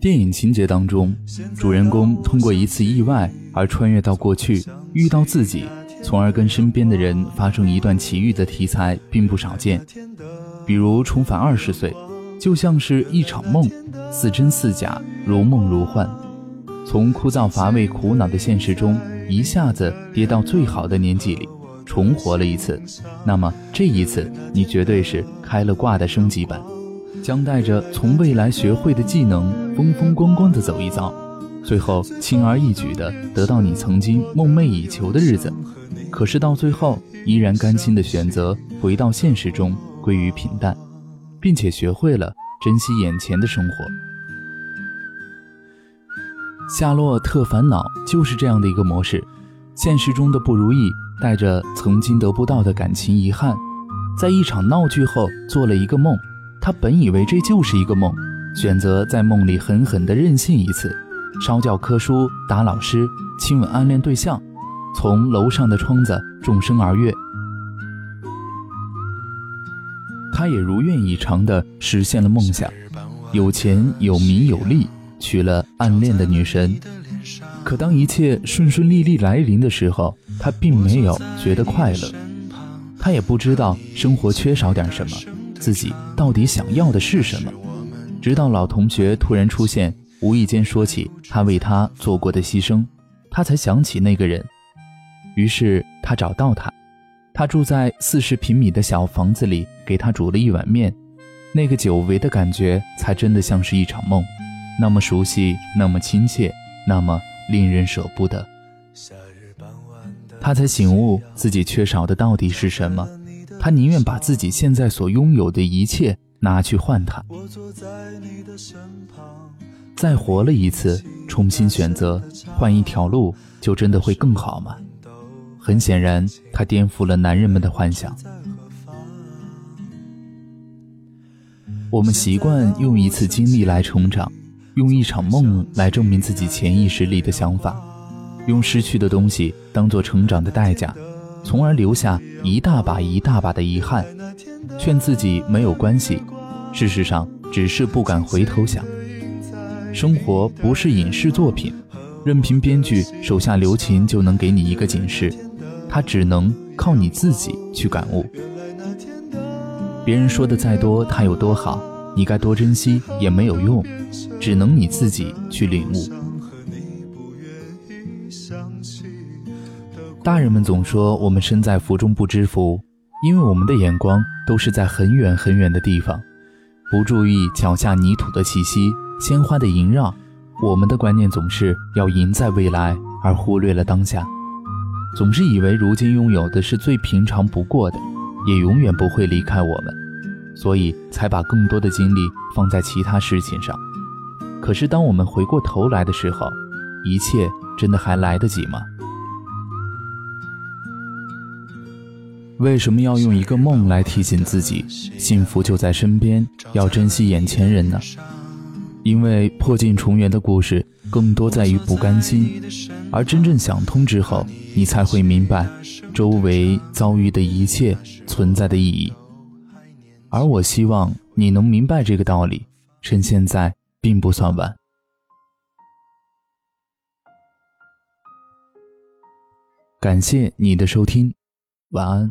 电影情节当中，主人公通过一次意外而穿越到过去，遇到自己，从而跟身边的人发生一段奇遇的题材并不少见。比如重返二十岁，就像是一场梦，似真似假，如梦如幻。从枯燥乏味、苦恼的现实中，一下子跌到最好的年纪里，重活了一次。那么这一次，你绝对是开了挂的升级版。将带着从未来学会的技能，风风光光的走一遭，最后轻而易举的得到你曾经梦寐以求的日子。可是到最后，依然甘心的选择回到现实中，归于平淡，并且学会了珍惜眼前的生活。夏洛特烦恼就是这样的一个模式，现实中的不如意，带着曾经得不到的感情遗憾，在一场闹剧后做了一个梦。他本以为这就是一个梦，选择在梦里狠狠地任性一次，烧教科书、打老师、亲吻暗恋对象，从楼上的窗子纵身而跃。他也如愿以偿地实现了梦想，有钱有名有利，娶了暗恋的女神。可当一切顺顺利利来临的时候，他并没有觉得快乐，他也不知道生活缺少点什么。自己到底想要的是什么？直到老同学突然出现，无意间说起他为他做过的牺牲，他才想起那个人。于是他找到他，他住在四十平米的小房子里，给他煮了一碗面。那个久违的感觉，才真的像是一场梦，那么熟悉，那么亲切，那么令人舍不得。他才醒悟自己缺少的到底是什么。他宁愿把自己现在所拥有的一切拿去换他。再活了一次，重新选择，换一条路，就真的会更好吗？很显然，他颠覆了男人们的幻想。我们习惯用一次经历来成长，用一场梦来证明自己潜意识里的想法，用失去的东西当做成长的代价。从而留下一大把一大把的遗憾，劝自己没有关系，事实上只是不敢回头想。生活不是影视作品，任凭编剧手下留情就能给你一个警示，他只能靠你自己去感悟。别人说的再多，他有多好，你该多珍惜也没有用，只能你自己去领悟。大人们总说我们身在福中不知福，因为我们的眼光都是在很远很远的地方，不注意脚下泥土的气息、鲜花的萦绕。我们的观念总是要赢在未来，而忽略了当下。总是以为如今拥有的是最平常不过的，也永远不会离开我们，所以才把更多的精力放在其他事情上。可是当我们回过头来的时候，一切真的还来得及吗？为什么要用一个梦来提醒自己，幸福就在身边，要珍惜眼前人呢？因为破镜重圆的故事更多在于不甘心，而真正想通之后，你才会明白周围遭遇的一切存在的意义。而我希望你能明白这个道理，趁现在并不算晚。感谢你的收听，晚安。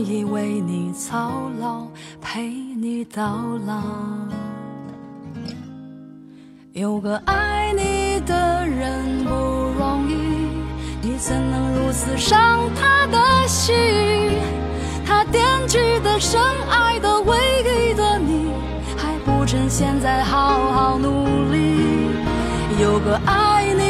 愿意为你操劳，陪你到老。有个爱你的人不容易，你怎能如此伤他的心？他惦记的、深爱的、唯一的你，还不趁现在好好努力。有个爱你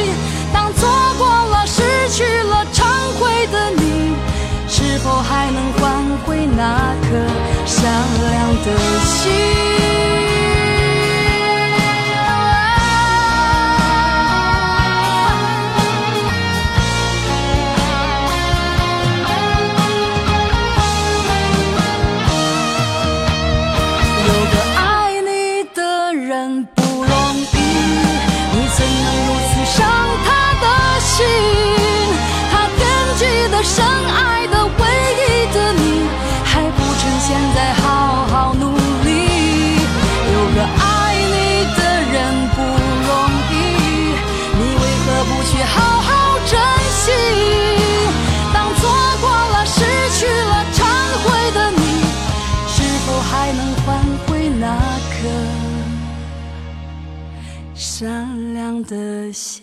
否，还能换回那颗善良的心？有个爱你的人不容易，你怎能如此伤他的心？他惦记的深爱的未。善良的心。